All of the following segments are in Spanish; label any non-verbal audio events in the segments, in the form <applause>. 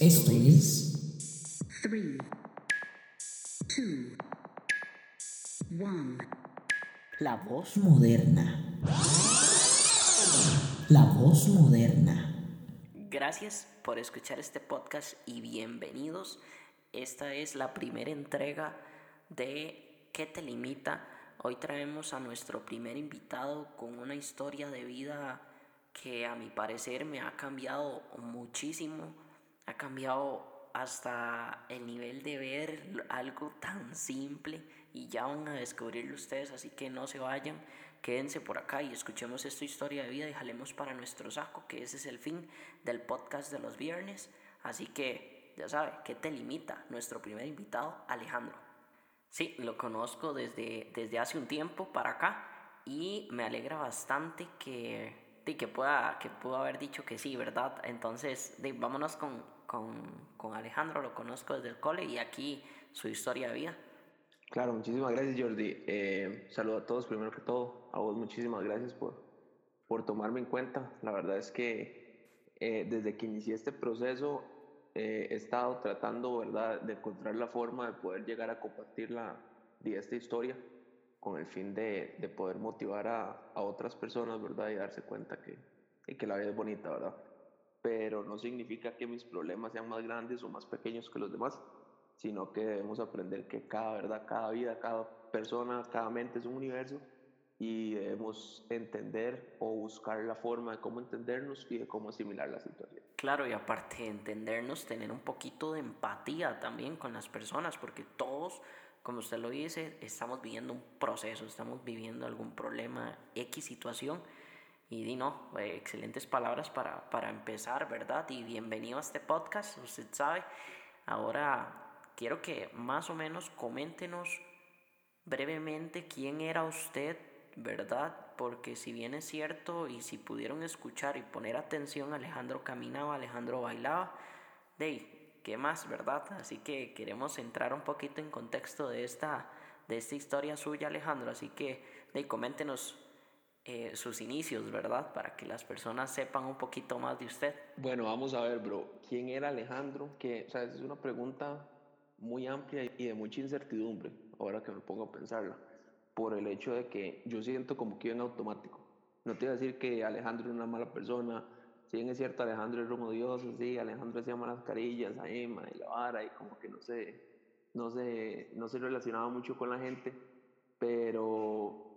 Esto es 3, 2, 1. La voz moderna. La voz moderna. Gracias por escuchar este podcast y bienvenidos. Esta es la primera entrega de ¿Qué te limita? Hoy traemos a nuestro primer invitado con una historia de vida que a mi parecer me ha cambiado muchísimo ha cambiado hasta el nivel de ver algo tan simple y ya van a descubrirlo ustedes, así que no se vayan, quédense por acá y escuchemos esta historia de vida y jalemos para nuestro saco, que ese es el fin del podcast de los viernes, así que ya sabe, ¿qué te limita? Nuestro primer invitado, Alejandro. Sí, lo conozco desde, desde hace un tiempo para acá y me alegra bastante que que pueda, que pudo haber dicho que sí, ¿verdad? Entonces, vámonos con, con, con, Alejandro, lo conozco desde el cole y aquí su historia de vida. Claro, muchísimas gracias Jordi. Eh, saludo a todos, primero que todo, a vos muchísimas gracias por, por tomarme en cuenta. La verdad es que eh, desde que inicié este proceso eh, he estado tratando, ¿verdad?, de encontrar la forma de poder llegar a compartir la, de esta historia con el fin de, de poder motivar a, a, otras personas, ¿verdad? Y darse cuenta que, y que la vida es bonita, ¿verdad? Pero no significa que mis problemas sean más grandes o más pequeños que los demás, sino que debemos aprender que cada verdad, cada vida, cada persona, cada mente es un universo y debemos entender o buscar la forma de cómo entendernos y de cómo asimilar la situación. Claro, y aparte de entendernos, tener un poquito de empatía también con las personas, porque todos como usted lo dice, estamos viviendo un proceso, estamos viviendo algún problema, X situación. Y di no, eh, excelentes palabras para, para empezar, ¿verdad? Y bienvenido a este podcast, usted sabe. Ahora quiero que más o menos coméntenos brevemente quién era usted, ¿verdad? Porque si bien es cierto y si pudieron escuchar y poner atención, Alejandro caminaba, Alejandro bailaba, de ¿qué más, verdad? Así que queremos entrar un poquito en contexto de esta, de esta historia suya, Alejandro. Así que de, coméntenos eh, sus inicios, ¿verdad? Para que las personas sepan un poquito más de usted. Bueno, vamos a ver, bro. ¿Quién era Alejandro? Que, o sea, es una pregunta muy amplia y de mucha incertidumbre, ahora que me pongo a pensarla, por el hecho de que yo siento como que en automático. No te voy a decir que Alejandro es una mala persona, si es cierto, Alejandro es romo Dios, sí, Alejandro hacía malas carillas a Emma y la vara y como que no se, no se, no se relacionaba mucho con la gente, pero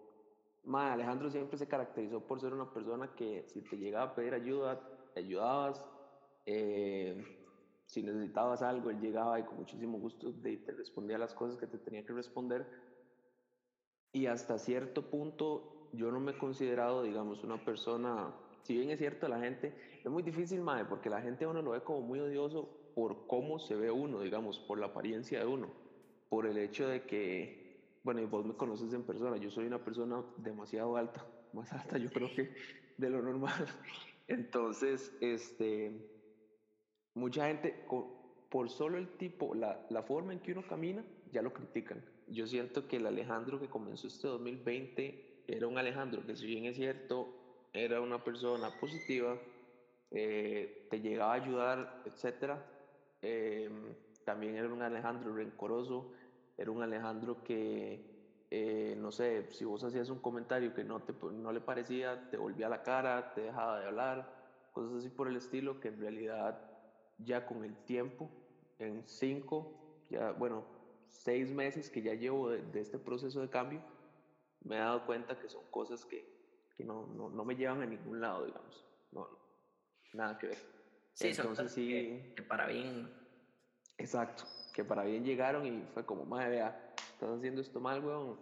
Alejandro siempre se caracterizó por ser una persona que si te llegaba a pedir ayuda, te ayudabas, eh, si necesitabas algo, él llegaba y con muchísimo gusto te respondía las cosas que te tenía que responder. Y hasta cierto punto yo no me he considerado, digamos, una persona si bien es cierto, la gente, es muy difícil, madre, porque la gente uno lo ve como muy odioso por cómo se ve uno, digamos, por la apariencia de uno, por el hecho de que, bueno, y vos me conoces en persona, yo soy una persona demasiado alta, <laughs> más alta yo creo que de lo normal. <laughs> Entonces, este, mucha gente, por solo el tipo, la, la forma en que uno camina, ya lo critican. Yo siento que el Alejandro que comenzó este 2020 era un Alejandro que si bien es cierto, era una persona positiva, eh, te llegaba a ayudar, etc. Eh, también era un Alejandro rencoroso, era un Alejandro que, eh, no sé, si vos hacías un comentario que no, te, no le parecía, te volvía la cara, te dejaba de hablar, cosas así por el estilo, que en realidad ya con el tiempo, en cinco, ya, bueno, seis meses que ya llevo de este proceso de cambio, me he dado cuenta que son cosas que, que no, no, no, me llevan a ningún lado, digamos. No, nada que ver. Sí, Entonces sí. Que, para bien. Exacto, que para bien llegaron y fue como, madre, vea, estás haciendo esto mal, weón,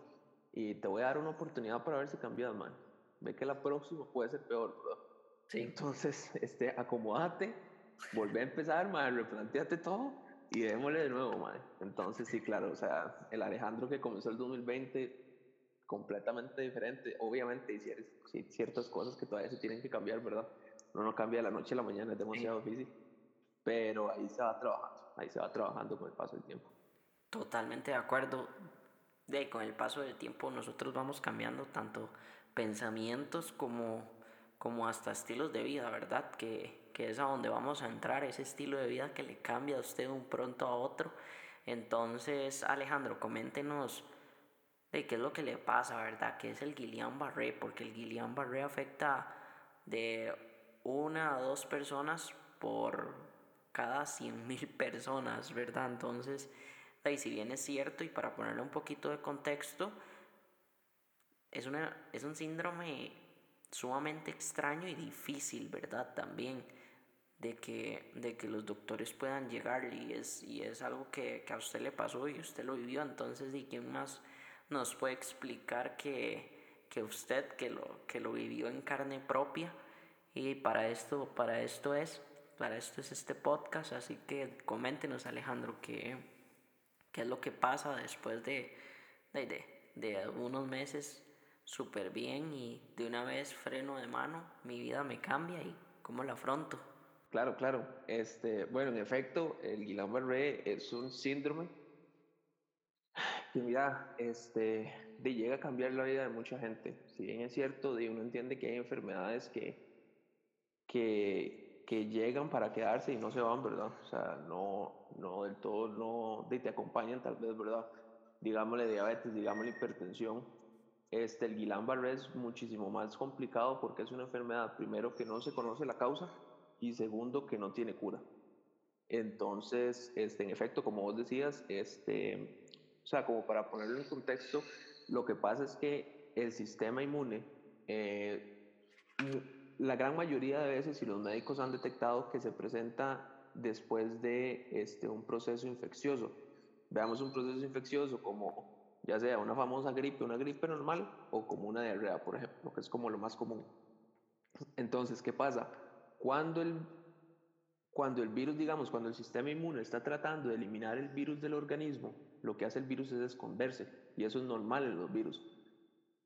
y te voy a dar una oportunidad para ver si cambias, man. Ve que la próxima puede ser peor, bro. Sí. Entonces, <laughs> este, acomódate, volvé a empezar, man, replanteate todo y démosle de nuevo, man. Entonces, sí, claro, o sea, el Alejandro que comenzó el 2020 completamente diferente. Obviamente hay ciertas cosas que todavía se tienen que cambiar, ¿verdad? Uno no cambia de la noche a la mañana, es demasiado difícil. Pero ahí se va trabajando, ahí se va trabajando con el paso del tiempo. Totalmente de acuerdo. De, con el paso del tiempo nosotros vamos cambiando tanto pensamientos como, como hasta estilos de vida, ¿verdad? Que, que es a donde vamos a entrar, ese estilo de vida que le cambia a usted de un pronto a otro. Entonces, Alejandro, coméntenos de qué es lo que le pasa, ¿verdad? ¿Qué es el Guillain-Barré? Porque el Guillain-Barré afecta de una a dos personas por cada 100.000 personas, ¿verdad? Entonces, ahí si bien es cierto, y para ponerle un poquito de contexto, es, una, es un síndrome sumamente extraño y difícil, ¿verdad? También de que, de que los doctores puedan llegar y es, y es algo que, que a usted le pasó y usted lo vivió, entonces, ¿y quién más nos puede explicar que, que usted que lo, que lo vivió en carne propia? Y para esto, para esto es, para esto es este podcast, así que coméntenos Alejandro qué, qué es lo que pasa después de, de, de, de unos meses súper bien y de una vez freno de mano, mi vida me cambia y cómo la afronto. Claro, claro. Este, bueno, en efecto, el Guillain-Barré es un síndrome que, mira, este, de llega a cambiar la vida de mucha gente. Si bien es cierto, de uno entiende que hay enfermedades que, que, que llegan para quedarse y no se van, ¿verdad? O sea, no, no del todo, no de, te acompañan tal vez, ¿verdad? Digámosle diabetes, digámosle hipertensión. Este, el Guillain-Barré es muchísimo más complicado porque es una enfermedad, primero, que no se conoce la causa y segundo, que no tiene cura. Entonces, este, en efecto, como vos decías, este, o sea, como para ponerlo en contexto, lo que pasa es que el sistema inmune, eh, la gran mayoría de veces, y los médicos han detectado que se presenta después de este, un proceso infeccioso. Veamos un proceso infeccioso como ya sea una famosa gripe, una gripe normal, o como una diarrea, por ejemplo, que es como lo más común. Entonces, ¿qué pasa? Cuando el, cuando el virus, digamos, cuando el sistema inmune está tratando de eliminar el virus del organismo, lo que hace el virus es esconderse, y eso es normal en los virus.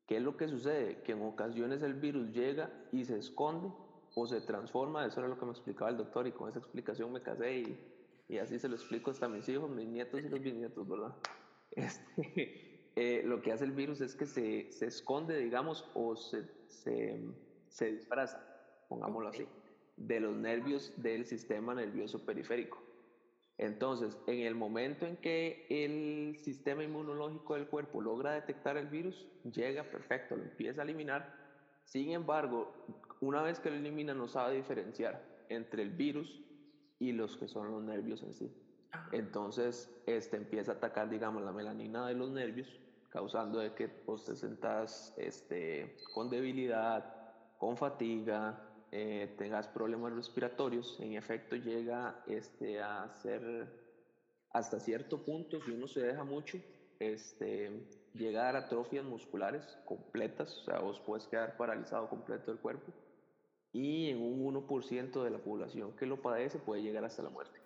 ¿Qué es lo que sucede? Que en ocasiones el virus llega y se esconde o se transforma, eso era lo que me explicaba el doctor, y con esa explicación me casé y, y así se lo explico hasta a mis hijos, mis nietos y los bisnietos, ¿verdad? <laughs> Este, eh, lo que hace el virus es que se, se esconde, digamos, o se, se, se disfraza, pongámoslo así de los nervios del sistema nervioso periférico. Entonces, en el momento en que el sistema inmunológico del cuerpo logra detectar el virus, llega perfecto, lo empieza a eliminar. Sin embargo, una vez que lo elimina, no sabe diferenciar entre el virus y los que son los nervios en sí. Entonces, este empieza a atacar, digamos, la melanina de los nervios, causando de que vos te sentas este, con debilidad, con fatiga, eh, tengas problemas respiratorios, en efecto llega este, a ser hasta cierto punto, si uno se deja mucho, este, llegar a atrofias musculares completas, o sea, vos puedes quedar paralizado completo del cuerpo, y en un 1% de la población que lo padece puede llegar hasta la muerte.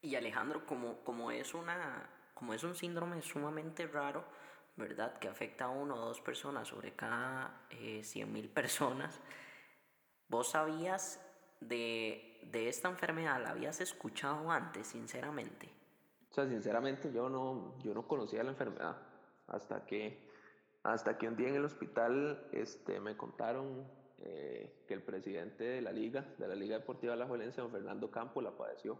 Y Alejandro, como, como, es, una, como es un síndrome sumamente raro, ¿verdad? Que afecta a uno o dos personas sobre cada eh, 100.000 personas, ¿Vos sabías de, de, esta enfermedad? ¿La habías escuchado antes, sinceramente? O sea, sinceramente yo no, yo no conocía la enfermedad hasta que, hasta que un día en el hospital este, me contaron eh, que el presidente de la liga, de la Liga Deportiva de la Valencia, don Fernando Campo, la padeció.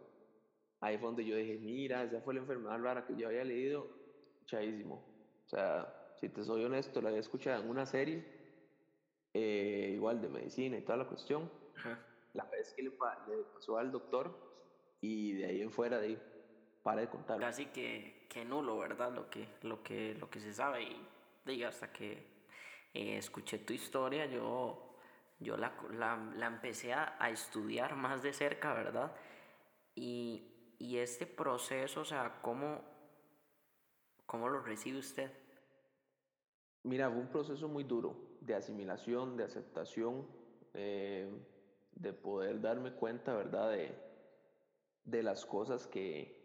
Ahí fue donde yo dije, mira, esa fue la enfermedad rara que yo había leído, chaísimo. O sea, si te soy honesto, la había escuchado en una serie eh, igual de medicina y toda la cuestión. La vez que le, le, pasó al doctor y de ahí en fuera de ahí, para de contar. Casi que, que, nulo, ¿verdad? Lo que, lo, que, lo que se sabe y diga, hasta que eh, escuché tu historia, yo, yo la, la, la empecé a, a, estudiar más de cerca, ¿verdad? Y, y este proceso, o sea, ¿cómo, ¿cómo lo recibe usted? Mira, fue un proceso muy duro de asimilación, de aceptación, eh, de poder darme cuenta, ¿verdad?, de, de las cosas que,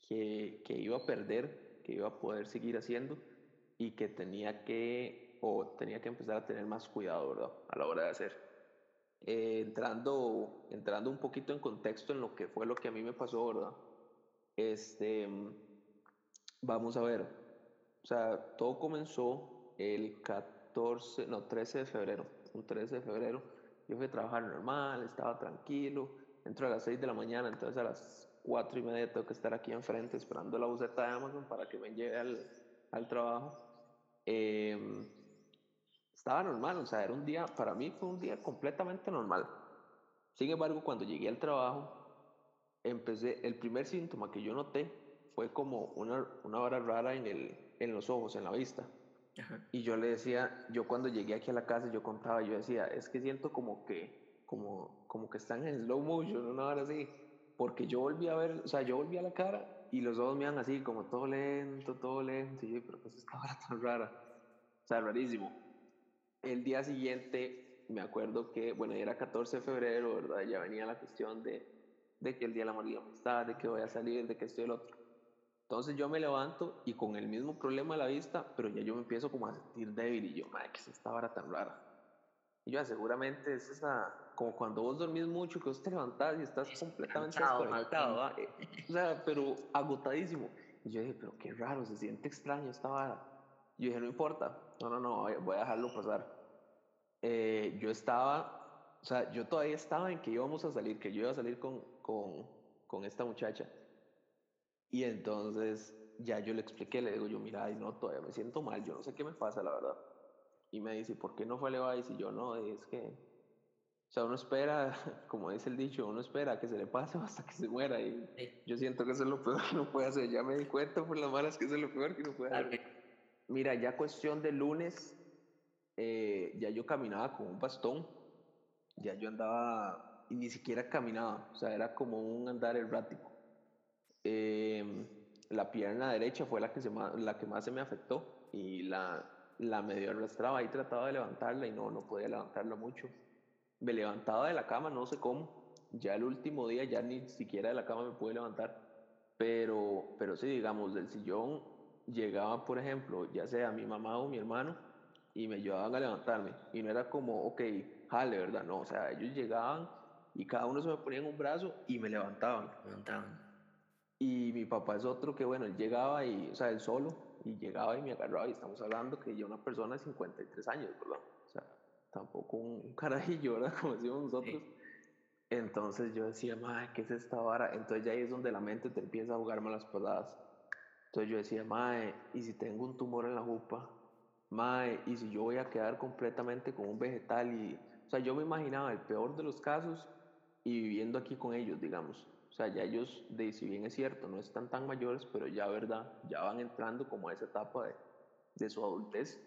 que, que, iba a perder, que iba a poder seguir haciendo y que tenía que, o tenía que empezar a tener más cuidado, ¿verdad?, a la hora de hacer. Eh, entrando, entrando un poquito en contexto en lo que fue lo que a mí me pasó, ¿verdad? Este, vamos a ver, o sea, todo comenzó el 14, no, 13 de febrero, un 13 de febrero Yo fui a trabajar normal, estaba tranquilo, entro a las 6 de la mañana, entonces a las 4 y media tengo que estar aquí enfrente esperando la buseta de Amazon para que me lleve al, al trabajo. Em, estaba normal, o sea, era un día, para mí fue un día completamente normal. Sin embargo, cuando llegué al trabajo, empecé, el primer síntoma que yo noté fue como una, una hora rara en, el, en los ojos, en la vista. Ajá. Y yo le decía, yo cuando llegué aquí a la casa, yo contaba, yo decía, es que siento como que, como, como que están en slow motion, una hora así. Porque yo volví a ver, o sea, yo volví a la cara y los ojos me así, como todo lento, todo lento. Y yo, pero pues esta hora tan rara. O sea, rarísimo. El día siguiente, me acuerdo que, bueno, era 14 de febrero, ¿verdad? Ya venía la cuestión de, de que el día de la la amistad, de que voy a salir, de que estoy el otro. Entonces yo me levanto y con el mismo problema a la vista, pero ya yo me empiezo como a sentir débil y yo, madre, ¿qué es esta hora tan rara? Y yo, "Ah, seguramente es esa, como cuando vos dormís mucho, que vos te levantás y estás completamente cansado, desconectado. Eh, o sea, pero agotadísimo. Y yo dije, pero qué raro, se siente extraño esta vara. Yo dije, no importa, no, no, no, voy a- voy a dejarlo pasar. Eh, yo estaba, o sea, yo todavía estaba en que íbamos a salir, que yo iba a salir con, con, con esta muchacha. Y entonces ya yo le expliqué, le digo yo, mira, ay, no, todavía me siento mal, yo no sé qué me pasa, la verdad. Y me dice, ¿por qué no fue a? Y yo, no, es que, o sea, uno espera, <laughs> como dice el dicho, uno espera que se le pase <laughs> hasta que se muera. Y Sí. yo siento que eso es lo peor que uno puede hacer. Ya me di cuenta por las malas que eso es lo peor que uno puede hacer. Mira, ya cuestión de lunes, eh, ya yo caminaba con un bastón, ya yo andaba, y ni siquiera caminaba, o sea, era como un andar errático. Em, la pierna derecha fue la que, se la que más se me afectó y la, la medio arrastraba y trataba de levantarla y no, no podía levantarla mucho. Me levantaba de la cama, no sé cómo, ya el último día ya ni siquiera de la cama me pude levantar, pero, pero sí, digamos, del sillón llegaba, por ejemplo, ya sea mi mamá o mi hermano, y me ayudaban a levantarme. Y no era como, ok, jale, ¿verdad? No, o sea, ellos llegaban y cada uno se me ponía en un brazo y me levantaban. levantaban. Y mi papá es otro que, bueno, él llegaba y, o sea, él solo, y llegaba y me agarraba, y estamos hablando que ya una persona de 53 años, ¿verdad? O sea, tampoco un, carajillo, ¿verdad? <laughs> Como decimos nosotros. Entonces yo decía, madre, ¿qué es esta vara? Entonces ya ahí es donde la mente te empieza a jugar malas pasadas. Entonces yo decía, madre, ¿y si tengo un tumor en la jupa? Madre, ¿y si yo voy a quedar completamente como un vegetal? Y, o sea, yo me imaginaba el peor de los casos y viviendo aquí con ellos, digamos. O sea, ya ellos, de, si bien es cierto, no están tan mayores, pero ya, ¿verdad? Ya van entrando como a esa etapa de, de su adultez.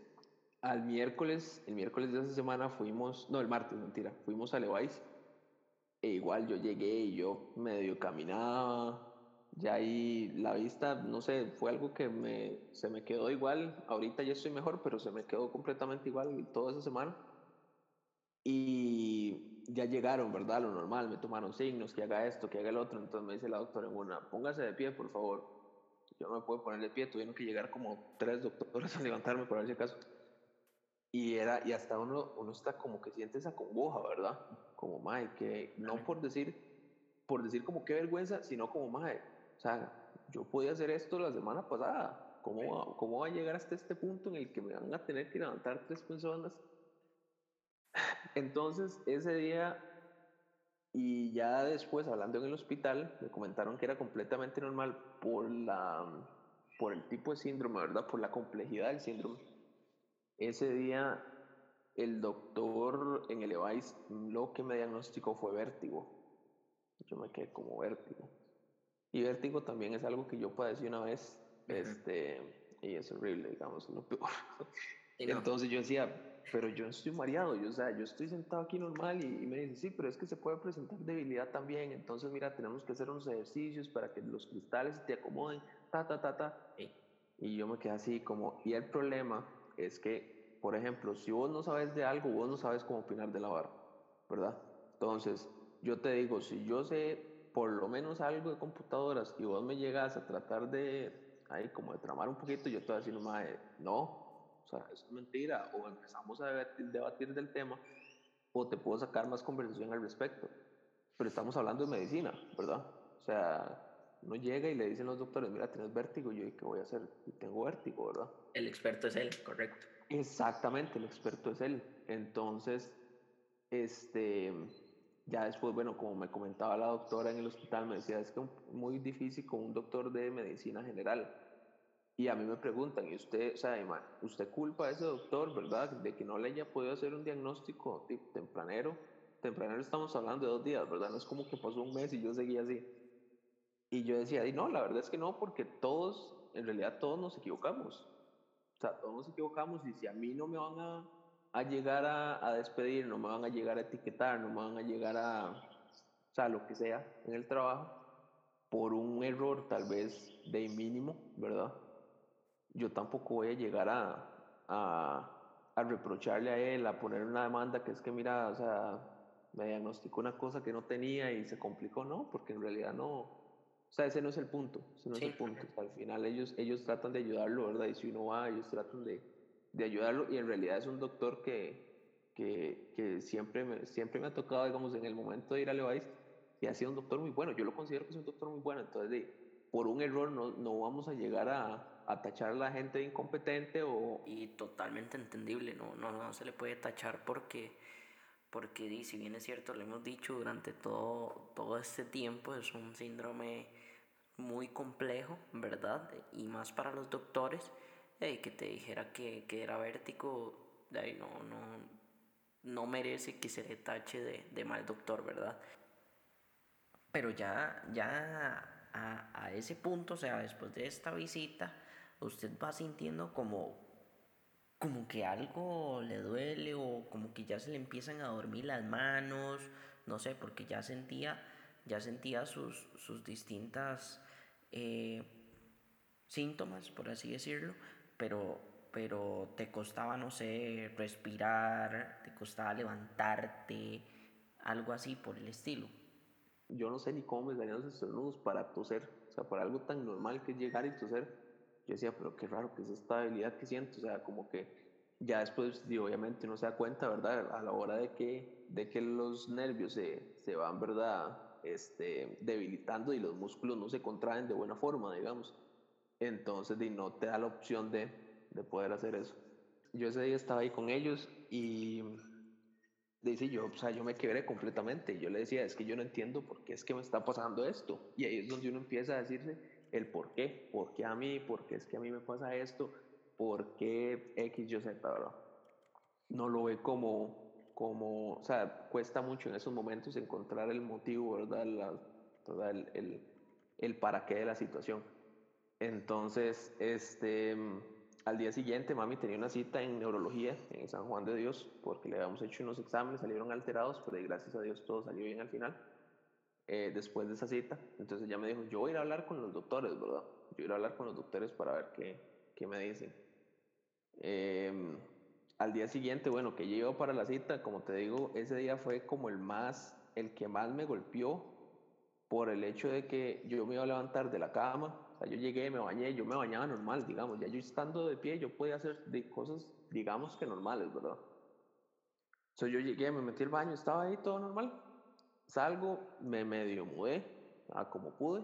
Al miércoles, el miércoles de esa semana fuimos, no, el martes, mentira, fuimos a Levi's. E igual yo llegué y yo medio caminaba, ya ahí la vista, no sé, fue algo que me, se me quedó igual. Ahorita ya estoy mejor, pero se me quedó completamente igual toda esa semana. Y ya llegaron, ¿verdad? Lo normal, me tomaron signos, que haga esto, que haga el otro. Entonces me dice la doctora en una, póngase de pie, por favor. Yo no me puedo poner de pie, tuvieron que llegar como tres doctores <laughs> a levantarme por ver si acaso. Y, era, y hasta uno, uno está como que siente esa congoja, ¿verdad? Como, mae, que no por decir, por decir como qué vergüenza, sino como, mae, o sea, yo podía hacer esto la semana pasada. ¿Cómo ¿Cómo va a llegar hasta este punto en el que me van a tener que levantar tres personas? Entonces, ese día, y ya después, hablando en el hospital, me comentaron que era completamente normal por, la, por el tipo de síndrome, ¿verdad? Por la complejidad del síndrome. Ese día, el doctor en el EVAIS lo que me diagnosticó fue vértigo. Yo me quedé como vértigo. Y vértigo también es algo que yo padecí una vez, este, y es horrible, digamos, lo peor. Entonces yo decía, pero yo estoy mareado, yo, o sea, yo estoy sentado aquí normal y, y me dice, sí, pero es que se puede presentar debilidad también, entonces mira, tenemos que hacer unos ejercicios para que los cristales te acomoden, ta, ta, ta, ta. Sí. Y yo me quedé así como, y el problema es que, por ejemplo, si vos no sabes de algo, vos no sabes cómo opinar de la vara, ¿verdad? Entonces, yo te digo, si yo sé por lo menos algo de computadoras y vos me llegas a tratar de, ahí como de tramar un poquito, yo te voy a decir, "Mae, no, sea, eso es mentira, o empezamos a debatir, del tema, o te puedo sacar más conversación al respecto. Pero estamos hablando de medicina, ¿verdad? O sea, uno llega y le dicen los doctores, mira, tienes vértigo, y yo, ¿y qué voy a hacer? Y tengo vértigo, ¿verdad? El experto es él, correcto. Exactamente, el experto es él. Entonces, este, ya después, bueno, como me comentaba la doctora en el hospital, me decía, es que es muy difícil con un doctor de medicina general. Y a mí me preguntan, ¿y usted, o sea, usted culpa a ese doctor, verdad, de que no le haya podido hacer un diagnóstico tempranero? Tempranero estamos hablando de dos días, ¿verdad? No es como que pasó un mes y yo seguía así. Y yo decía, y no, la verdad es que no, porque todos, en realidad todos nos equivocamos. O sea, todos nos equivocamos y si a mí no me van a a llegar a, a, despedir, no me van a llegar a etiquetar, no me van a llegar a, o sea, lo que sea en el trabajo, por un error tal vez de mínimo, ¿verdad? Yo tampoco voy a llegar a, a, a reprocharle a él, a poner una demanda que es que, mira, o sea, me diagnosticó una cosa que no tenía y se complicó, ¿no? Porque en realidad no, o sea, ese no es el punto, ese no es el punto. O sea, al final ellos, ellos tratan de ayudarlo, ¿verdad? Y si uno va, ellos tratan de, de ayudarlo y en realidad es un doctor que, que, que, siempre, me, siempre me ha tocado, digamos, en el momento de ir a Levi's y ha sido un doctor muy bueno. Yo lo considero que es un doctor muy bueno, entonces de, por un error no, no vamos a llegar a, a, tachar a la gente de incompetente o... Y totalmente entendible, no, no, no se le puede tachar porque, porque si bien es cierto, lo hemos dicho durante todo, todo este tiempo, es un síndrome muy complejo, ¿verdad? Y más para los doctores que te dijera que, que era vértigo, de no, no, no merece que se le tache de, de mal doctor, ¿verdad? Pero ya, ya a, ese punto, o sea, después de esta visita, usted va sintiendo como, como que algo le duele o como que ya se le empiezan a dormir las manos, no sé, porque ya sentía, ya sentía sus, sus distintas eh, síntomas, por así decirlo, pero, pero te costaba, no sé, respirar, te costaba levantarte, algo así por el estilo. Yo no sé ni cómo me salían los estornudos para toser, o sea, para algo tan normal que es llegar y toser. Yo decía, pero qué raro que es esta debilidad que siento, o sea, como que ya después, obviamente uno se da cuenta, ¿verdad? A la hora de que, de que los nervios se, se van, ¿verdad? Este, debilitando y los músculos no se contraen de buena forma, digamos entonces no te da la opción de, de, poder hacer eso. Yo ese día estaba ahí con ellos y dice yo, o sea, yo me quebré completamente. Yo le decía, es que yo no entiendo por qué es que me está pasando esto. Y ahí es donde uno empieza a decirse el por qué, por qué a mí, por qué es que a mí me pasa esto, por qué X, Y, Z, ¿verdad? No lo ve como, como, o sea, cuesta mucho en esos momentos encontrar el motivo, ¿verdad? La, el, el, el para qué de la situación. Entonces, este, al día siguiente, mami tenía una cita en neurología en San Juan de Dios, porque le habíamos hecho unos exámenes, salieron alterados, pero gracias a Dios todo salió bien al final. Eh, después de esa cita, entonces ella me dijo, yo voy a ir a hablar con los doctores, ¿verdad? Yo voy a ir a hablar con los doctores para ver qué, qué me dicen. Em, al día siguiente, bueno, que iba para la cita, como te digo, ese día fue como el más, el que más me golpeó por el hecho de que yo me iba a levantar de la cama, sea, yo llegué, me bañé, yo me bañaba normal, digamos, ya yo estando de pie, yo podía hacer de cosas, digamos que normales, ¿verdad? Entonces yo llegué, me metí al baño, estaba ahí todo normal. Salgo, me medio mudé, a como pude,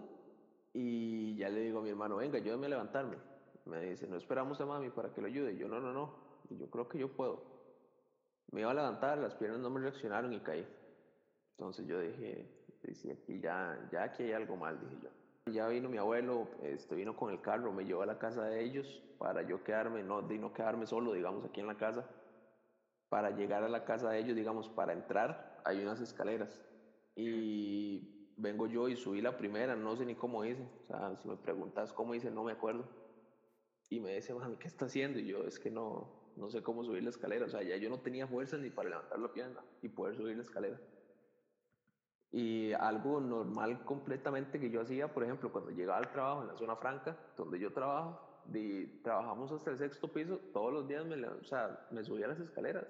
y ya le digo a mi hermano, venga, ayúdame a levantarme. Me dice, no esperamos a mami para que lo ayude. yo, no, no, no, yo creo que yo puedo. Me iba a levantar, las piernas no me reaccionaron y caí. Entonces yo dije, aquí ya, ya aquí hay algo mal, dije yo. Ya vino mi abuelo, este, vino con el carro, me llevó a la casa de ellos para yo quedarme, no, de no quedarme solo, digamos, aquí en la casa. Para llegar a la casa de ellos, digamos, para entrar, hay unas escaleras. Y vengo yo y subí la primera, no sé ni cómo hice. O sea, si me preguntas cómo hice, no me acuerdo. Y me dice, mami, ¿qué está haciendo? Y yo, es que no, no sé cómo subir la escalera. O sea, ya yo no tenía fuerza ni para levantar la pierna y poder subir la escalera. Y algo normal completamente que yo hacía, por ejemplo, cuando llegaba al trabajo en la zona franca, donde yo trabajo, y trabajamos hasta el sexto piso, todos los días me, o sea, me subía las escaleras.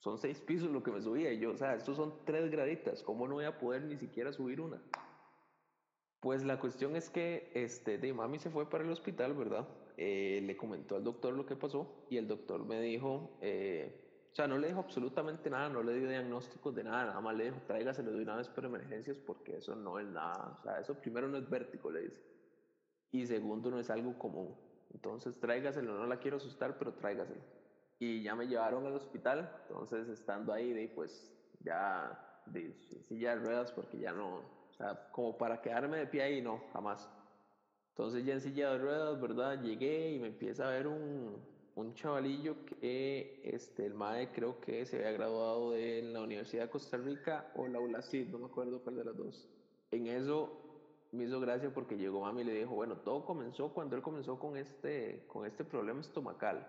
Son seis pisos lo que me subía y yo, o sea, estos son tres graditas, ¿cómo no voy a poder ni siquiera subir una? Pues la cuestión es que este, de mami se fue para el hospital, ¿verdad? Eh, le comentó al doctor lo que pasó y el doctor me dijo, eh, o sea, no le dijo absolutamente nada, no le dio diagnósticos de nada, nada más le dijo, tráigaselo de una vez por emergencias porque eso no es nada. O sea, eso primero no es vértigo, le dice. Y segundo, no es algo común. Entonces, tráigaselo, no la quiero asustar, pero tráigaselo. Y ya me llevaron al hospital, entonces estando ahí, de, pues ya de silla de ruedas, porque ya no, o sea, como para quedarme de pie ahí, no, jamás. Entonces ya en silla de ruedas, ¿verdad? Llegué y me empieza a ver un, un chavalillo que este, el MAE creo que se había graduado de la Universidad de Costa Rica o la ULACID, no me acuerdo cuál de las dos. En eso me hizo gracia porque llegó mami y le dijo, bueno, todo comenzó cuando él comenzó con este, con este problema estomacal.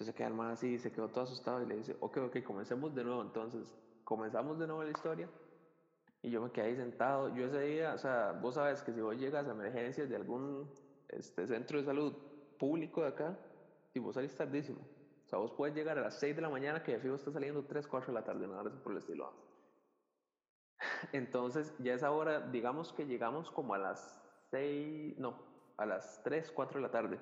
Entonces queda el MAE así, se quedó todo asustado y le dice, ok, ok, comencemos de nuevo. Entonces comenzamos de nuevo la historia y yo me quedé ahí sentado. Yo ese día, o sea, vos sabes que si vos llegas a emergencias de algún este, centro de salud público de acá, y vos salís tardísimo. O sea, vos puedes llegar a las 6 de la mañana que de fijo está saliendo 3, 4 de la tarde, nada por el estilo. <laughs> Entonces, ya es ahora, digamos que llegamos como a las 6, no, a las 3, 4 de la tarde.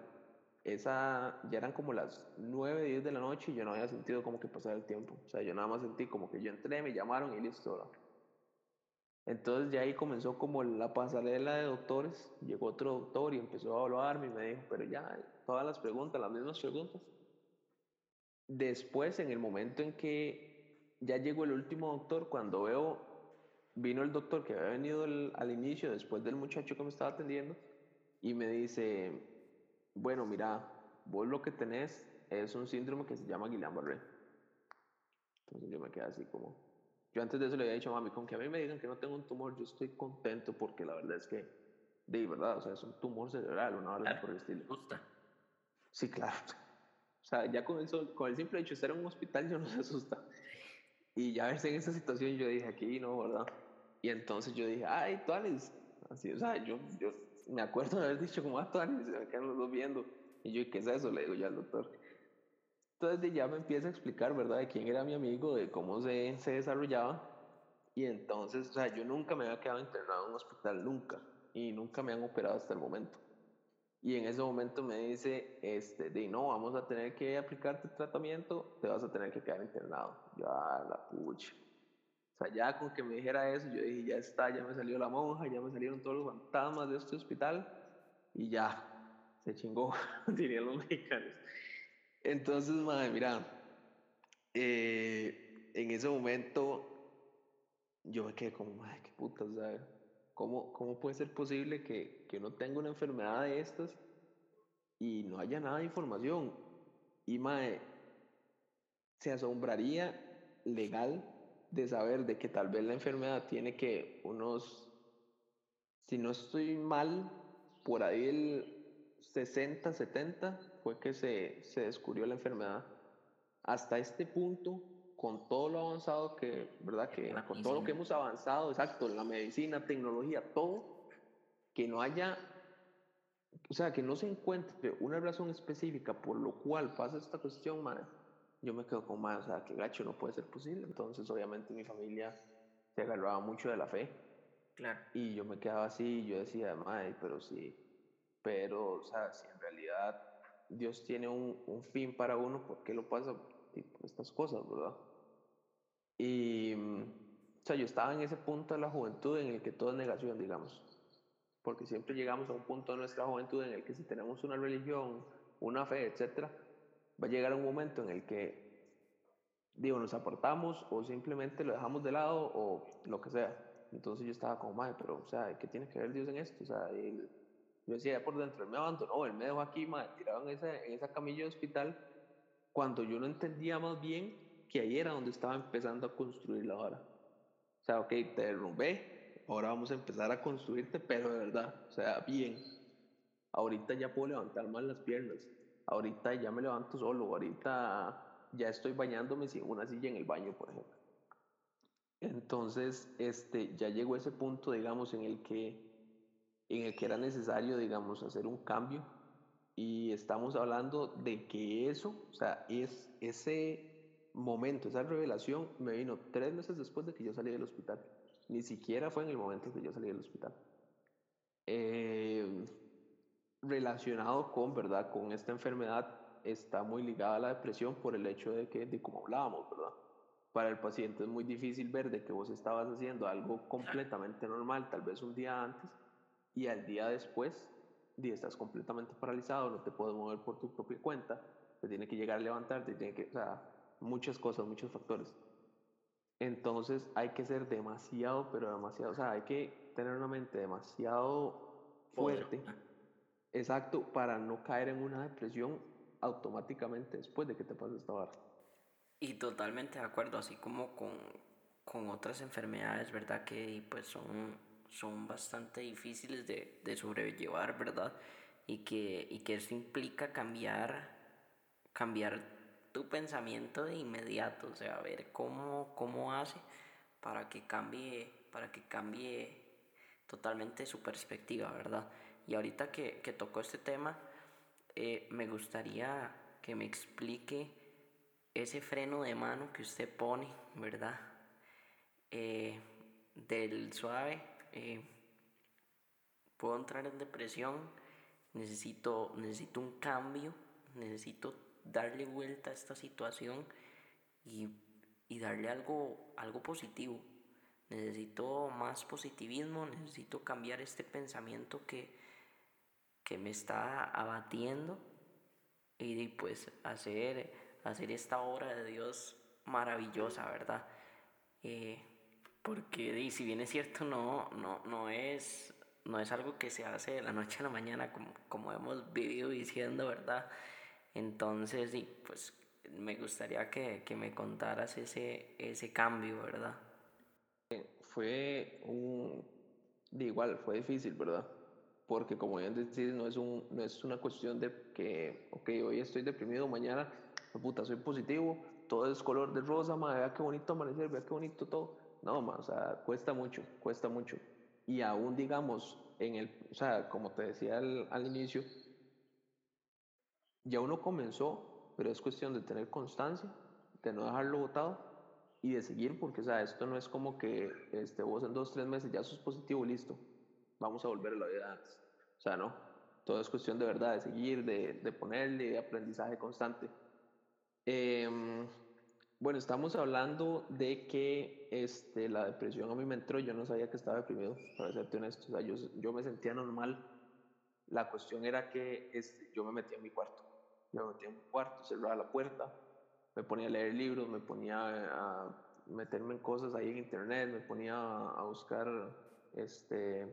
Esa, ya eran como las 9, 10 de la noche y yo no había sentido como que pasara el tiempo. O sea, yo nada más sentí como que yo entré, me llamaron y listo. ¿verdad? Entonces ya ahí comenzó como la pasarela de doctores, llegó otro doctor y empezó a evaluarme y me dijo, pero ya, todas las preguntas, las mismas preguntas. Después, en el momento en que ya llegó el último doctor, cuando veo, vino el doctor que había venido al inicio, después del muchacho que me estaba atendiendo, y me dice, bueno, mira, vos lo que tenés es un síndrome que se llama Guillain-Barré. Entonces yo me quedé así como, yo antes de eso le había dicho a mami, con que a mí me digan que no tengo un tumor, yo estoy contento porque la verdad es que, de verdad, o sea, es un tumor cerebral, una hora por el estilo. gusta. Sí, claro. O sea, ya con, con el simple hecho de estar en un hospital, yo no se asusta. Y ya verse en esa situación, yo dije, aquí no, ¿verdad? Y entonces yo dije, ay, Tuanis. Así, o sea, yo, yo me acuerdo de haber dicho, como, ah, Tuanis, se me quedan los dos viendo. Y yo, ¿qué es eso? Le digo ya al doctor. Entonces ya me empieza a explicar, ¿verdad?, de quién era mi amigo, de cómo se, se desarrollaba. Y entonces, o sea, yo nunca me había quedado internado en un hospital, nunca. Y nunca me han operado hasta el momento. Y en ese momento me dice, este, de no, vamos a tener que aplicarte tratamiento, te vas a tener que quedar internado. Ya, ah, la pucha. O sea, ya con que me dijera eso, yo dije, ya está, ya me salió la monja, ya me salieron todos los fantasmas de este hospital y ya, se chingó, <laughs> dirían los mexicanos. Entonces, madre, mira, eh, en ese momento yo me quedé como, madre, qué puta, ¿sabes? ¿Cómo, ¿Cómo puede ser posible que, que uno tenga una enfermedad de estas y no haya nada de información? Y, madre, se asombraría legal de saber de que tal vez la enfermedad tiene que unos, si no estoy mal, por ahí el 60, 70 fue que se, se descubrió la enfermedad. Hasta este punto, con todo lo avanzado que, ¿verdad? Que, con todo lo que hemos avanzado, exacto, la medicina, tecnología, todo, que no haya, o sea, que no se encuentre una razón específica por lo cual pasa esta cuestión, madre, yo me quedo con más, o sea, que gacho no puede ser posible. Entonces, obviamente, mi familia se agarraba mucho de la fe. Claro. Y yo me quedaba así, y yo decía, madre, pero sí, pero, o sea, si en realidad Dios tiene un, un fin para uno, ¿por qué lo pasa tipo, estas cosas, verdad? Y, o sea, yo estaba en ese punto de la juventud en el que todo es negación, digamos. Porque siempre llegamos a un punto de nuestra juventud en el que si tenemos una religión, una fe, etcétera, va a llegar un momento en el que, digo, nos aportamos o simplemente lo dejamos de lado o lo que sea. Entonces yo estaba como, madre, pero, o sea, ¿qué tiene que ver Dios en esto? O sea, yo decía, por dentro, él me abandonó, él me dejó aquí, madre, tirado en esa, en esa camilla de hospital, cuando yo no entendía más bien que ahí era donde estaba empezando a construir la hora. O sea, ok, te derrumbé, ahora vamos a empezar a construirte, pero de verdad, o sea, bien. Ahorita ya puedo levantar más las piernas, ahorita ya me levanto solo, ahorita ya estoy bañándome sin una silla en el baño, por ejemplo. Entonces, este, ya llegó ese punto, digamos, en el que en el que era necesario, digamos, hacer un cambio. Y estamos hablando de que eso, o sea, es ese momento, esa revelación me vino tres meses después de que yo salí del hospital. Ni siquiera fue en el momento en que yo salí del hospital. Eh, relacionado con, ¿verdad? Con esta enfermedad está muy ligada a la depresión por el hecho de que, de como hablábamos, ¿verdad? Para el paciente es muy difícil ver de que vos estabas haciendo algo completamente normal, tal vez un día antes, y al día después estás completamente paralizado, no te puedes mover por tu propia cuenta, te tiene que llegar a levantar, te tiene que, o sea, muchas cosas, muchos factores. Entonces hay que ser demasiado, pero demasiado, o sea, hay que tener una mente demasiado fuerte, exacto, para no caer en una depresión automáticamente después de que te pase esta barra. Y totalmente de acuerdo, así como con, con otras enfermedades, ¿verdad? Que pues son, son bastante difíciles de, de sobrellevar, ¿verdad? Y que, y que eso implica cambiar, cambiar tu pensamiento de inmediato, o sea, ver cómo, cómo hace para que cambie, para que cambie totalmente su perspectiva, ¿verdad? Y ahorita que, que tocó este tema, eh, me gustaría que me explique ese freno de mano que usted pone, ¿verdad? Eh, del suave, eh, puedo entrar en depresión, necesito, necesito un cambio, necesito darle vuelta a esta situación y, y darle algo, algo positivo. Necesito más positivismo, necesito cambiar este pensamiento que, que me está abatiendo y pues hacer hacer esta obra de Dios maravillosa, ¿verdad? Eh, porque si bien es cierto, no, no, no, es, no es algo que se hace de la noche a la mañana como, como hemos vivido diciendo, ¿verdad? Entonces, sí, pues me gustaría que, que me contaras ese, ese cambio, ¿verdad? Fue un... De igual, fue difícil, ¿verdad? Porque como bien decís, no es, un, no es una cuestión de que, ok, hoy estoy deprimido, mañana puta, soy positivo, todo es color de rosa, madre, vea qué bonito amanecer, vea qué bonito todo. No, ma, o sea, cuesta mucho, cuesta mucho. Y aún, digamos, en el, o sea, como te decía al, al inicio, ya uno comenzó, pero es cuestión de tener constancia, de no dejarlo botado y de seguir, porque, o sea, esto no es como que este, vos en dos, tres meses ya sos positivo listo, vamos a volver a la vida antes. O sea, no, todo es cuestión de verdad, de seguir, de, de ponerle, de aprendizaje constante. Eh, bueno, estamos hablando de que este, la depresión a mí me entró, yo no sabía que estaba deprimido, para serte honesto, o sea, yo, yo me sentía normal, la cuestión era que este, yo me metía en mi cuarto, yo me metía en mi cuarto, cerraba la puerta, me ponía a leer libros, me ponía a meterme en cosas ahí en internet, me ponía a, buscar este,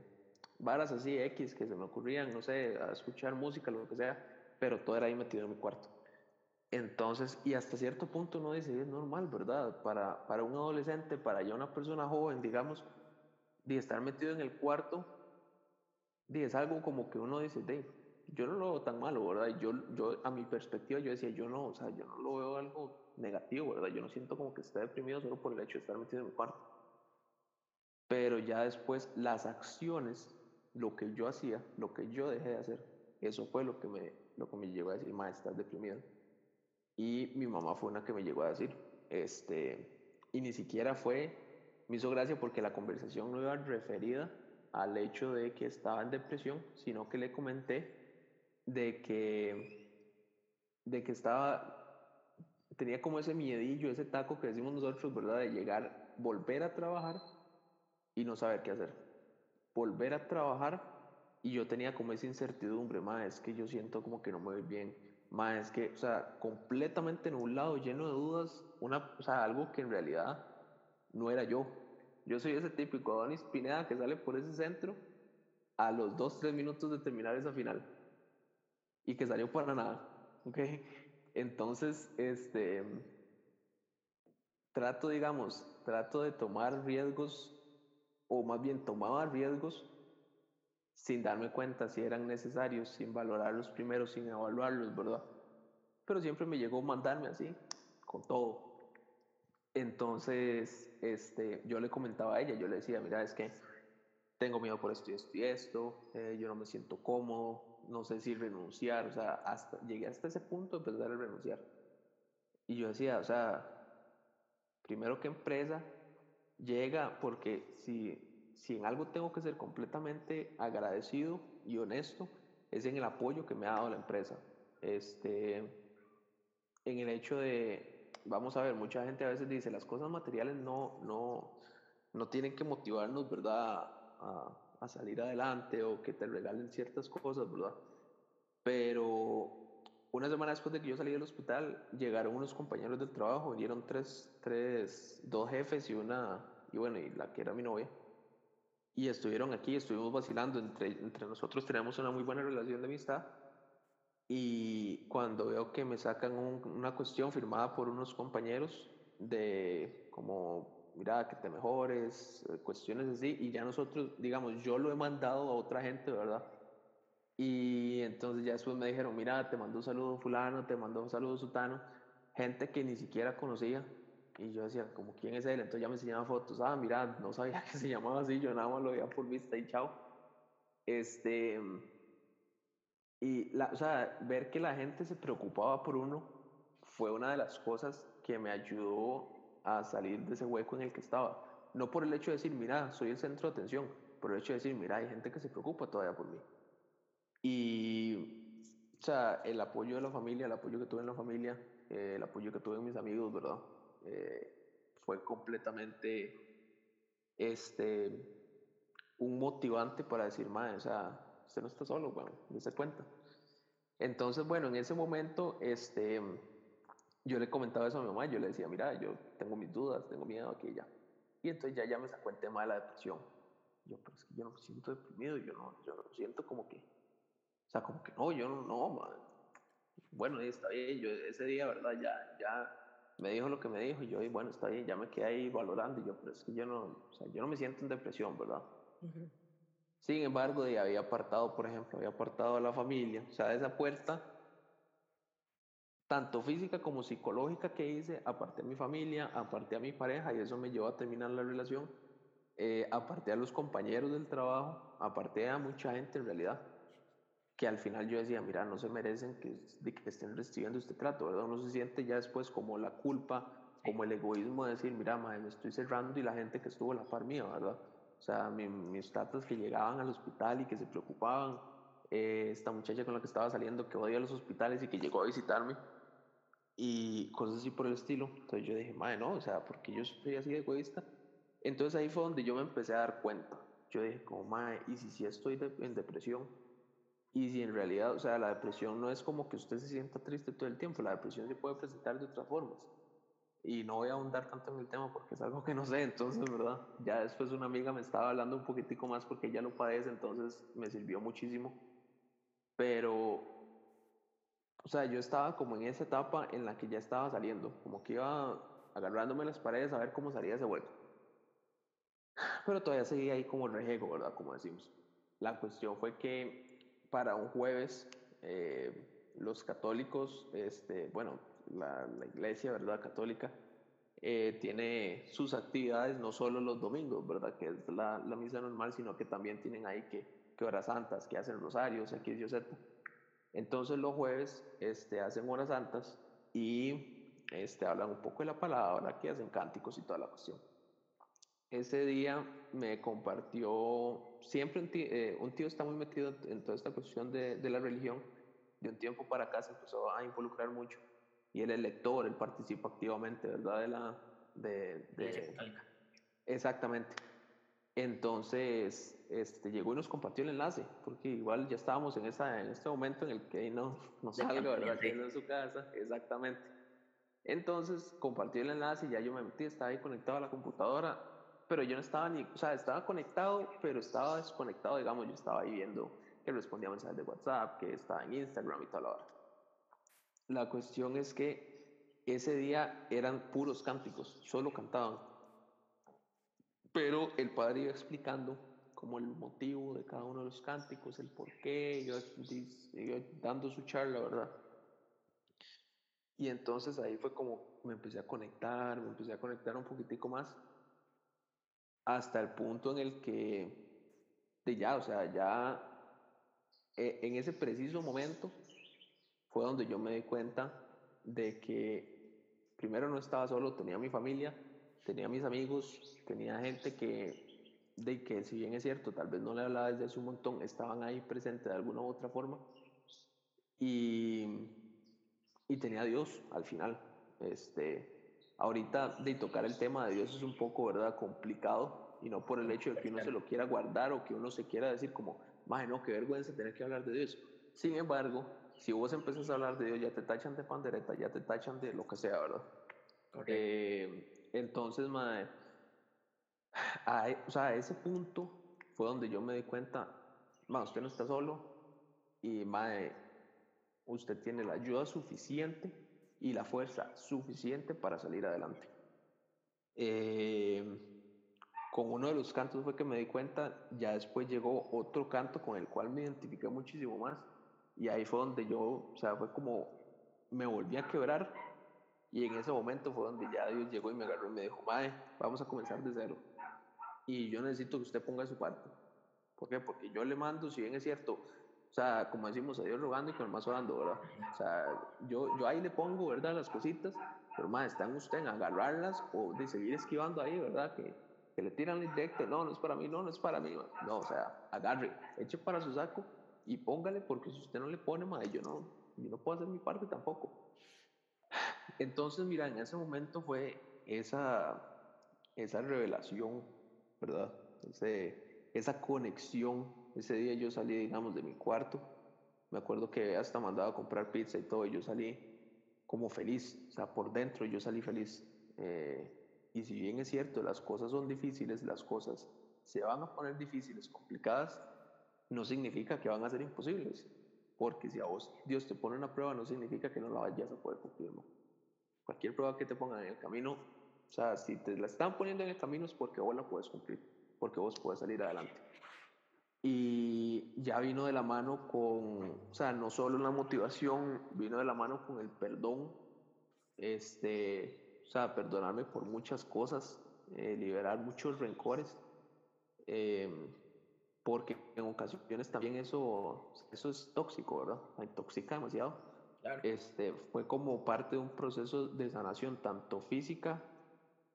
varas así X que se me ocurrían, no sé, a escuchar música, lo que sea, pero todo era ahí metido en mi cuarto. Entonces, y hasta cierto punto uno dice, es normal, ¿verdad? Para, para un adolescente, para ya una persona joven, digamos, de estar metido en el cuarto, de es algo como que uno dice, de, yo no lo veo tan malo, ¿verdad? Yo, yo, a mi perspectiva, yo decía, yo no, o sea, yo no lo veo algo negativo, ¿verdad? Yo no siento como que esté deprimido solo por el hecho de estar metido en el cuarto. Pero ya después, las acciones, lo que yo hacía, lo que yo dejé de hacer, eso fue lo que me, lo que me llevó a decir, ma, estás deprimido. Y mi mamá fue una que me llegó a decir, este, y ni siquiera fue, me hizo gracia porque la conversación no iba referida al hecho de que estaba en depresión, sino que le comenté de que, de que estaba, tenía como ese miedillo, ese taco que decimos nosotros, ¿verdad? De llegar, volver a trabajar y no saber qué hacer. Volver a trabajar y yo tenía como esa incertidumbre, más es que yo siento como que no me voy bien, más es que, o sea, completamente nublado, lleno de dudas, una, o sea, algo que en realidad no era yo. Yo soy ese típico Adonis Pineda que sale por ese centro a los dos, tres minutos de terminar esa final y que salió para nada. ¿ok? Entonces, este, trato, digamos, trato de tomar riesgos, o más bien tomaba riesgos sin darme cuenta si eran necesarios, sin valorarlos primero, sin evaluarlos, ¿verdad? Pero siempre me llegó mandarme así, con todo. Entonces, este, yo le comentaba a ella, yo le decía, mira, es que tengo miedo por esto y esto y esto, eh, yo no me siento cómodo, no sé si renunciar, o sea, hasta, llegué hasta ese punto de empezar a renunciar. Y yo decía, o sea, primero que empresa llega, porque si si en algo tengo que ser completamente agradecido y honesto, es en el apoyo que me ha dado la empresa. Este, en el hecho de, vamos a ver, mucha gente a veces dice, las cosas materiales no, no, no tienen que motivarnos, ¿verdad?, a, a salir adelante o que te regalen ciertas cosas, ¿verdad? Pero una semana después de que yo salí del hospital, llegaron unos compañeros del trabajo, vinieron tres, tres, dos jefes y una, y bueno, y la que era mi novia. Y estuvieron aquí, estuvimos vacilando, entre, entre nosotros tenemos una muy buena relación de amistad. Y cuando veo que me sacan un- una cuestión firmada por unos compañeros de como, mira, que te mejores, cuestiones así, y ya nosotros, digamos, yo lo he mandado a otra gente, ¿verdad? Y entonces ya después me dijeron, mira, te mando un saludo fulano, te mando un saludo sutano, gente que ni siquiera conocía. Y yo decía, como, ¿quién es él? Entonces ya me enseñaban fotos, ah, mira, no sabía <laughs> que se llamaba así, yo nada más lo veía por vista y chao. Este, y, la, o sea, ver que la gente se preocupaba por uno fue una de las cosas que me ayudó a salir de ese hueco en el que estaba. No por el hecho de decir, mira, soy el centro de atención, por el hecho de decir, mira, hay gente que se preocupa todavía por mí. Y, o sea, el apoyo de la familia, el apoyo que tuve en la familia, eh, el apoyo que tuve en mis amigos, ¿verdad? Eh, fue completamente, este, un motivante para decir, madre, o sea, usted no está solo, bueno, dése cuenta. Entonces, bueno, en ese momento, este, yo le comentaba eso a mi mamá, yo le decía, mira, yo tengo mis dudas, tengo miedo aquí y ya. Y entonces ya, ya me sacó el tema de la depresión. Yo, pero es que yo no me siento deprimido, yo no, yo no siento como que, sea, como que no, yo no, no, madre. Bueno, está bien, yo ese día, ¿verdad? Ya, ya me dijo lo que me dijo y yo, y bueno, está bien, ya me quedé ahí valorando y yo, pero es que yo no, o sea, yo no me siento en depresión, ¿verdad? Sin embargo, de había apartado, por ejemplo, había apartado a la familia, o sea, de esa puerta, tanto física como psicológica que hice, aparté a mi familia, aparté a mi pareja y eso me llevó a terminar la relación, eh, aparté a los compañeros del trabajo, aparté a mucha gente en realidad, que al final yo decía, mira, no se merecen que, de que estén recibiendo este trato, ¿verdad? Uno se siente ya después como la culpa, como el egoísmo de decir, mira, madre, me estoy cerrando y la gente que estuvo a la par mía, ¿verdad? O sea, mi- mis tatas que llegaban al hospital y que se preocupaban, eh, esta muchacha con la que estaba saliendo que odia los hospitales y que llegó a visitarme y cosas así por el estilo. Entonces yo dije, madre, no, o sea, porque yo soy así de egoísta. Entonces ahí fue donde yo me empecé a dar cuenta. Yo dije, como, madre, ¿y si sí estoy de- en depresión? Y si en realidad, o sea, la depresión no es como que usted se sienta triste todo el tiempo, la depresión se puede presentar de otras formas. Y no voy a ahondar tanto en el tema porque es algo que no sé, entonces, ¿verdad? Ya después una amiga me estaba hablando un poquitico más porque ella lo padece, entonces me sirvió muchísimo. Pero, o sea, yo estaba como en esa etapa en la que ya estaba saliendo, como que iba agarrándome las paredes a ver cómo salía ese hueco. Pero todavía seguía ahí como rejego, ¿verdad? Como decimos. La cuestión fue que para un jueves eh, los católicos, este, bueno, la, la iglesia, ¿verdad? Católica, eh, tiene sus actividades no solo los domingos, ¿verdad? Que es la, misa normal, sino que también tienen ahí que, que horas santas, que hacen rosarios, X, Y, Z. Entonces los jueves este, hacen horas santas y este, hablan un poco de la palabra, que hacen cánticos y toda la cuestión. Ese día me compartió, siempre un tío, eh, un tío está muy metido en toda esta cuestión de, de la religión, de un tiempo para acá se empezó a involucrar mucho y él es lector, él participa activamente, ¿verdad? De la, de, de-. Exactamente. Entonces, este, llegó y nos compartió el enlace, porque igual ya estábamos en, esa, en este momento en el que no, <laughs> no campanilla, ¿verdad? Que en su casa, exactamente. Entonces, compartió el enlace y ya yo me metí, estaba ahí conectado a la computadora, pero yo no estaba ni, o sea, estaba conectado, pero estaba desconectado, digamos, yo estaba ahí viendo que respondía mensajes de WhatsApp, que estaba en Instagram y toda la hora. La cuestión es que ese día eran puros cánticos, solo cantaban. Pero el padre iba explicando como el motivo de cada uno de los cánticos, el por qué, iba, iba dando su charla, ¿verdad? Y entonces ahí fue como me empecé a conectar, me empecé a conectar un poquitico más, hasta el punto en el que, de ya, o sea, ya eh, en ese preciso momento fue donde yo me di cuenta de que primero no estaba solo, tenía mi familia, tenía mis amigos, tenía gente que, de que si bien es cierto, tal vez no le hablaba desde hace un montón, estaban ahí presentes de alguna u otra forma. Y, y tenía Dios al final. Este, ahorita de tocar el tema de Dios es un poco, ¿verdad?, complicado y no por el hecho de que uno se lo quiera guardar o que uno se quiera decir como, más no, qué vergüenza tener que hablar de Dios. Sin embargo, si vos empezás a hablar de Dios, ya te tachan de pandereta, ya te tachan de lo que sea, ¿verdad? Eh, entonces, mae, a, e- o sea, a ese punto fue donde yo me di cuenta, mae, usted no está solo y, mae, usted tiene la ayuda suficiente y la fuerza suficiente para salir adelante. Eh, con uno de los cantos fue que me di cuenta, ya después llegó otro canto con el cual me identifiqué muchísimo más. Y ahí fue donde yo, o sea, fue como me volví a quebrar. Y en ese momento fue donde ya Dios llegó y me agarró y me dijo, Mae, vamos a comenzar de cero. Y yo necesito que usted ponga su parte. ¿Por qué? Porque yo le mando, si bien es cierto, o sea, como decimos, a Dios rogando y con el más orando, ¿verdad? O sea, yo, yo ahí le pongo, ¿verdad? Las cositas, pero más está en usted en agarrarlas o de seguir esquivando ahí, ¿verdad? Que, que le tiran directo, no, no es para mí, no, no es para mí, no, o sea, agarre, eche para su saco y póngale, porque si usted no le pone, ma, yo no, yo no puedo hacer mi parte tampoco. Entonces, mira, en ese momento fue esa, esa revelación, ¿verdad? Ese, esa conexión. Ese día yo salí, digamos, de mi cuarto. Me acuerdo que hasta mandaba a comprar pizza y todo, y yo salí como feliz, o sea, por dentro yo salí feliz. Eh, y si bien es cierto, las cosas son difíciles, las cosas se van a poner difíciles, complicadas, no significa que van a ser imposibles. Porque si a vos Dios te pone una prueba, no significa que no la vayas a poder cumplir. ¿no? Cualquier prueba que te pongan en el camino, o sea, si te la están poniendo en el camino es porque vos la puedes cumplir, porque vos puedes salir adelante. Y ya vino de la mano con, o sea, no solo la motivación, vino de la mano con el perdón, este, o sea, perdonarme por muchas cosas, eh, liberar muchos rencores, eh, porque en ocasiones también eso, eso es tóxico, ¿verdad? Intoxica demasiado. Claro. Este, fue como parte de un proceso de sanación, tanto física,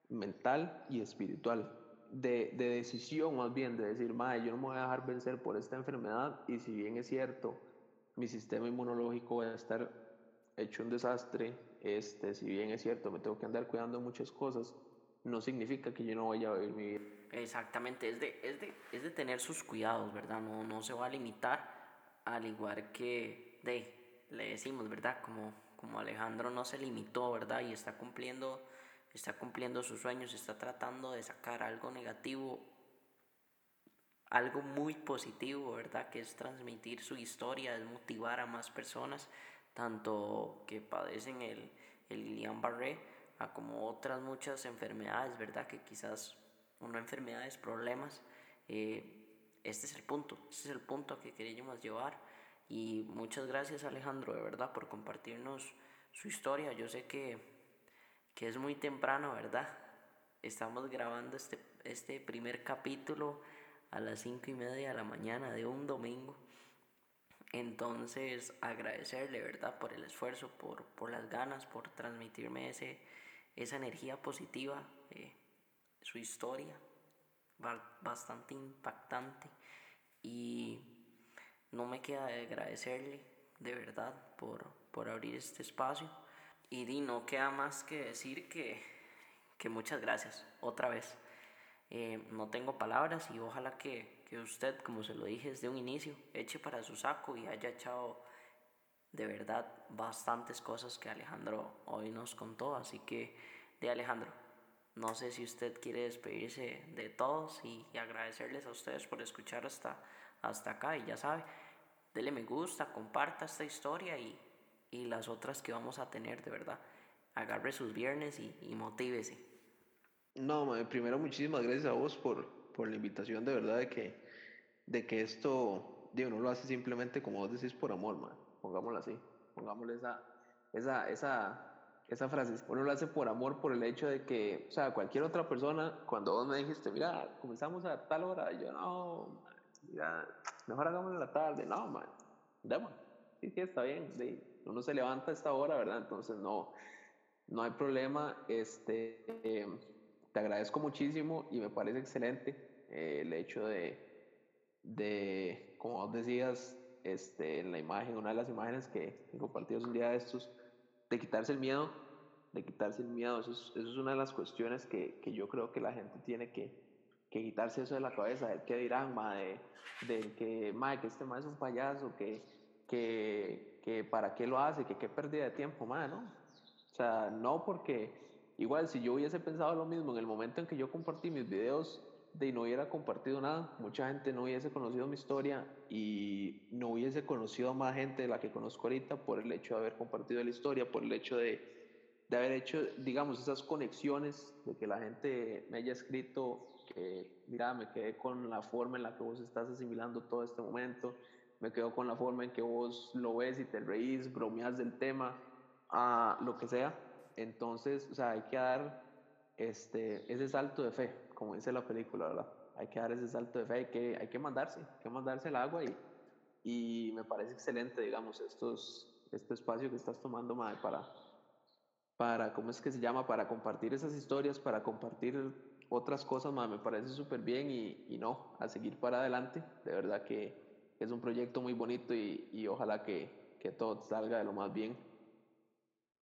mental y espiritual. De, de decisión más bien, de decir, madre, yo no me voy a dejar vencer por esta enfermedad y si bien es cierto, mi sistema inmunológico va a estar hecho un desastre, este, si bien es cierto, me tengo que andar cuidando muchas cosas, no significa que yo no vaya a vivir mi vida. Exactamente, es de, es de, es de tener sus cuidados, ¿verdad? No, no se va a limitar, al igual que de, le decimos, ¿verdad? Como, como Alejandro no se limitó, ¿verdad? Y está cumpliendo, está cumpliendo sus sueños, está tratando de sacar algo negativo, algo muy positivo, ¿verdad? Que es transmitir su historia, es motivar a más personas, tanto que padecen el, el Guillain-Barré, a como otras muchas enfermedades, ¿verdad? Que quizás no enfermedades, problemas. Eh, este es el punto, este es el punto que queríamos llevar. Y muchas gracias Alejandro, de verdad, por compartirnos su historia. Yo sé que, que es muy temprano, ¿verdad? Estamos grabando este, este primer capítulo a las cinco y media de la mañana de un domingo. Entonces, agradecerle, ¿verdad? Por el esfuerzo, por, por las ganas, por transmitirme ese, esa energía positiva. Su historia, bastante impactante. Y no me queda de agradecerle de verdad por, por abrir este espacio. Y di, no queda más que decir que, que muchas gracias otra vez. Eh, no tengo palabras y ojalá que, que usted, como se lo dije desde un inicio, eche para su saco y haya echado de verdad bastantes cosas que Alejandro hoy nos contó. Así que, de Alejandro, no sé si usted quiere despedirse de todos y, y, agradecerles a ustedes por escuchar hasta, hasta acá. Y ya sabe, dele me gusta, comparta esta historia y, y las otras que vamos a tener, de verdad. Agarre sus viernes y, y motívese. No, madre, primero muchísimas gracias a vos por, por la invitación, de verdad, de que, de que esto, digo, no lo hace simplemente como vos decís por amor, madre. pongámoslo así, pongámosle esa, esa, esa, esa frase. Uno lo hace por amor, por el hecho de que, o sea, cualquier otra persona, cuando vos me dijiste, mira, comenzamos a tal hora, yo no, mira, mejor hagámoslo en la tarde, no, man, démosle. Sí, sí, está bien, sí. Uno se levanta a esta hora, ¿verdad? Entonces, no, no hay problema, este, eh, te agradezco muchísimo y me parece excelente eh, el hecho de, de, como vos decías, este, en la imagen, una de las imágenes que compartidos un día de estos, de quitarse el miedo, de quitarse el miedo, eso es, eso es una de las cuestiones que, que, yo creo que la gente tiene que, que quitarse eso de la cabeza, del que dirán, de, de que, ma, que este ma es un payaso, que, que, que para qué lo hace, que qué pérdida de tiempo, madre, ¿no? O sea, no porque igual si yo hubiese pensado lo mismo en el momento en que yo compartí mis videos de no hubiera compartido nada, mucha gente no hubiese conocido mi historia y no hubiese conocido a más gente de la que conozco ahorita por el hecho de haber compartido la historia, por el hecho de, de haber hecho, digamos, esas conexiones, de que la gente me haya escrito que, mira, me quedé con la forma en la que vos estás asimilando todo este momento, me quedo con la forma en que vos lo ves y te reís, bromeas del tema, a lo que sea. Entonces, o sea, hay que dar este, ese salto de fe, como dice la película, ¿verdad? Hay que dar ese salto de fe, hay que, hay que mandarse, hay que mandarse el agua y, y me parece excelente, digamos, estos, este espacio que estás tomando, madre, para, para, ¿cómo es que se llama? Para compartir esas historias, para compartir otras cosas, madre, me parece súper bien y, y, no, a seguir para adelante, de verdad que es un proyecto muy bonito y, y ojalá que, que todo salga de lo más bien